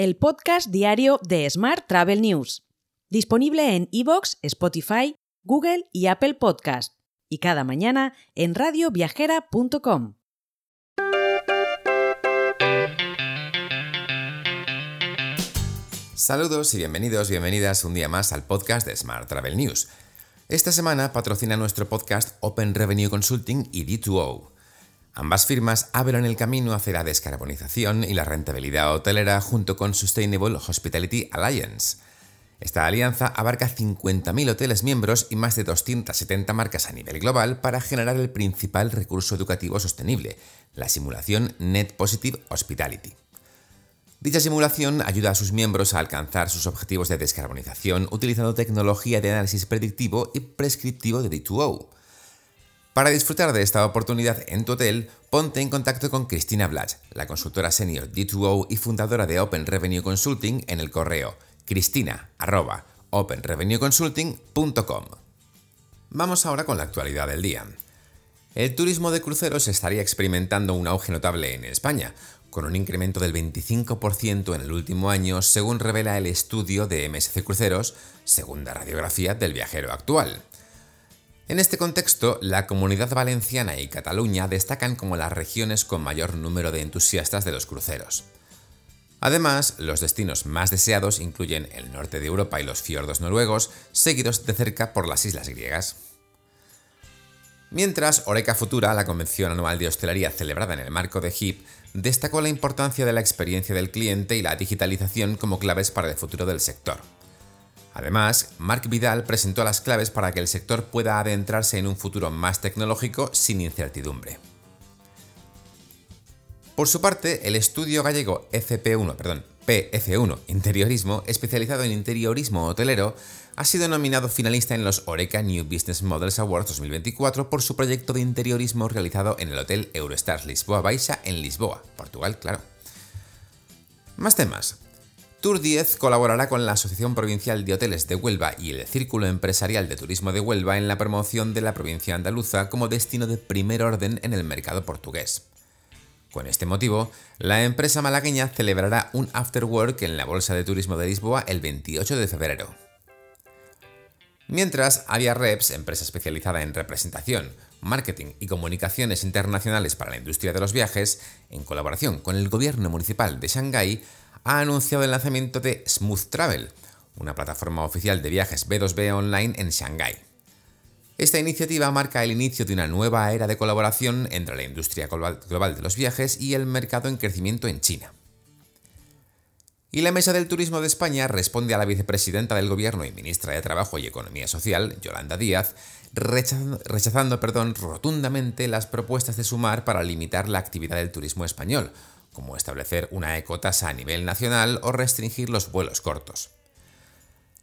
el podcast diario de Smart Travel News, disponible en iVoox, Spotify, Google y Apple Podcast, y cada mañana en radioviajera.com. Saludos y bienvenidos, bienvenidas un día más al podcast de Smart Travel News. Esta semana patrocina nuestro podcast Open Revenue Consulting y D2O. Ambas firmas abren el camino hacia la descarbonización y la rentabilidad hotelera junto con Sustainable Hospitality Alliance. Esta alianza abarca 50.000 hoteles miembros y más de 270 marcas a nivel global para generar el principal recurso educativo sostenible, la simulación Net Positive Hospitality. Dicha simulación ayuda a sus miembros a alcanzar sus objetivos de descarbonización utilizando tecnología de análisis predictivo y prescriptivo de D2O. Para disfrutar de esta oportunidad en tu hotel, ponte en contacto con Cristina Blach, la consultora senior D2O y fundadora de Open Revenue Consulting en el correo cristina.openrevenueconsulting.com. Vamos ahora con la actualidad del día. El turismo de cruceros estaría experimentando un auge notable en España, con un incremento del 25% en el último año, según revela el estudio de MSC Cruceros, segunda radiografía del viajero actual. En este contexto, la Comunidad Valenciana y Cataluña destacan como las regiones con mayor número de entusiastas de los cruceros. Además, los destinos más deseados incluyen el norte de Europa y los fiordos noruegos, seguidos de cerca por las islas griegas. Mientras, Oreca Futura, la convención anual de hostelería celebrada en el marco de HIP, destacó la importancia de la experiencia del cliente y la digitalización como claves para el futuro del sector. Además, Mark Vidal presentó las claves para que el sector pueda adentrarse en un futuro más tecnológico sin incertidumbre. Por su parte, el estudio gallego FP1, perdón, PF1 Interiorismo, especializado en interiorismo hotelero, ha sido nominado finalista en los Oreca New Business Models Awards 2024 por su proyecto de interiorismo realizado en el Hotel Eurostars Lisboa Baixa en Lisboa, Portugal, claro. Más temas. Tour 10 colaborará con la Asociación Provincial de Hoteles de Huelva y el Círculo Empresarial de Turismo de Huelva en la promoción de la provincia andaluza como destino de primer orden en el mercado portugués. Con este motivo, la empresa malagueña celebrará un afterwork en la Bolsa de Turismo de Lisboa el 28 de febrero. Mientras, Avia Reps, empresa especializada en representación, marketing y comunicaciones internacionales para la industria de los viajes, en colaboración con el gobierno municipal de Shanghái, ha anunciado el lanzamiento de Smooth Travel, una plataforma oficial de viajes B2B online en Shanghái. Esta iniciativa marca el inicio de una nueva era de colaboración entre la industria global de los viajes y el mercado en crecimiento en China. Y la Mesa del Turismo de España responde a la vicepresidenta del Gobierno y ministra de Trabajo y Economía Social, Yolanda Díaz, rechazando, perdón, rotundamente las propuestas de sumar para limitar la actividad del turismo español, como establecer una ecotasa a nivel nacional o restringir los vuelos cortos.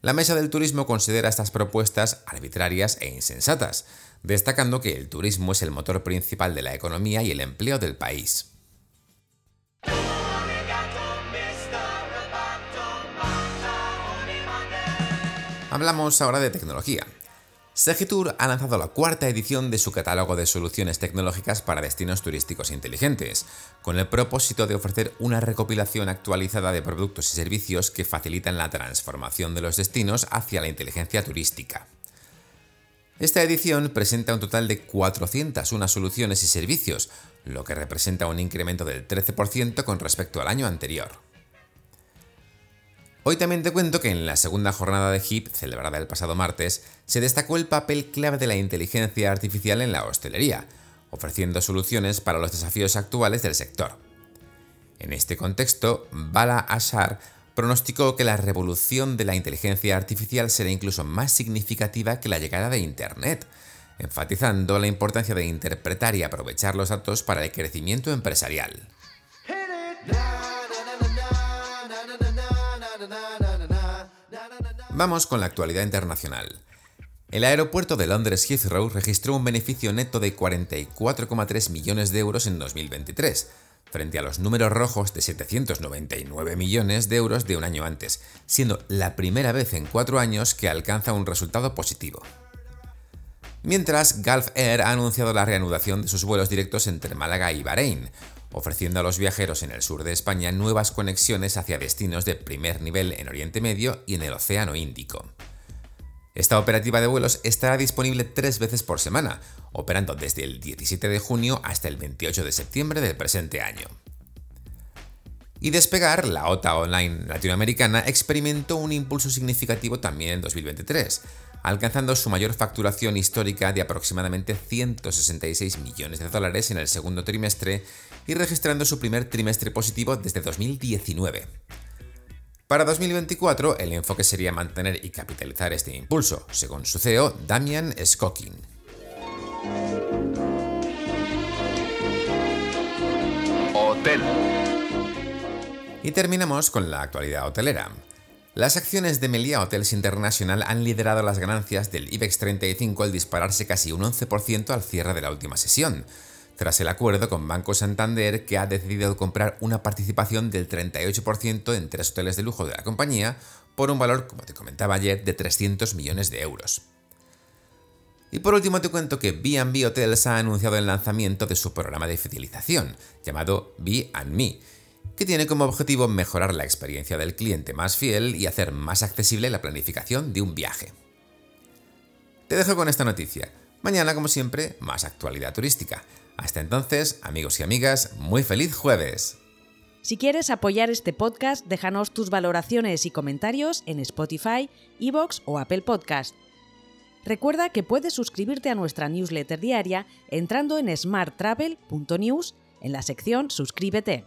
La Mesa del Turismo considera estas propuestas arbitrarias e insensatas, destacando que el turismo es el motor principal de la economía y el empleo del país. Hablamos ahora de tecnología. Segitur ha lanzado la cuarta edición de su catálogo de soluciones tecnológicas para destinos turísticos inteligentes, con el propósito de ofrecer una recopilación actualizada de productos y servicios que facilitan la transformación de los destinos hacia la inteligencia turística. Esta edición presenta un total de 401 soluciones y servicios, lo que representa un incremento del 13% con respecto al año anterior. Hoy también te cuento que en la segunda jornada de HIP, celebrada el pasado martes, se destacó el papel clave de la inteligencia artificial en la hostelería, ofreciendo soluciones para los desafíos actuales del sector. En este contexto, Bala Ashar pronosticó que la revolución de la inteligencia artificial será incluso más significativa que la llegada de Internet, enfatizando la importancia de interpretar y aprovechar los datos para el crecimiento empresarial. Vamos con la actualidad internacional. El aeropuerto de Londres Heathrow registró un beneficio neto de 44,3 millones de euros en 2023, frente a los números rojos de 799 millones de euros de un año antes, siendo la primera vez en cuatro años que alcanza un resultado positivo. Mientras, Gulf Air ha anunciado la reanudación de sus vuelos directos entre Málaga y Bahrein, ofreciendo a los viajeros en el sur de España nuevas conexiones hacia destinos de primer nivel en Oriente Medio y en el Océano Índico. Esta operativa de vuelos estará disponible tres veces por semana, operando desde el 17 de junio hasta el 28 de septiembre del presente año. Y despegar, la OTA Online latinoamericana experimentó un impulso significativo también en 2023, alcanzando su mayor facturación histórica de aproximadamente 166 millones de dólares en el segundo trimestre y registrando su primer trimestre positivo desde 2019. Para 2024, el enfoque sería mantener y capitalizar este impulso, según su CEO, Damian Skokin. Y terminamos con la actualidad hotelera. Las acciones de Melia Hotels International han liderado las ganancias del IBEX 35 al dispararse casi un 11% al cierre de la última sesión, tras el acuerdo con Banco Santander que ha decidido comprar una participación del 38% en tres hoteles de lujo de la compañía por un valor, como te comentaba ayer, de 300 millones de euros. Y por último te cuento que B&B Hotels ha anunciado el lanzamiento de su programa de fidelización, llamado B&Me, que tiene como objetivo mejorar la experiencia del cliente más fiel y hacer más accesible la planificación de un viaje. Te dejo con esta noticia. Mañana, como siempre, más actualidad turística. Hasta entonces, amigos y amigas, muy feliz jueves. Si quieres apoyar este podcast, déjanos tus valoraciones y comentarios en Spotify, Evox o Apple Podcast. Recuerda que puedes suscribirte a nuestra newsletter diaria entrando en smarttravel.news en la sección Suscríbete.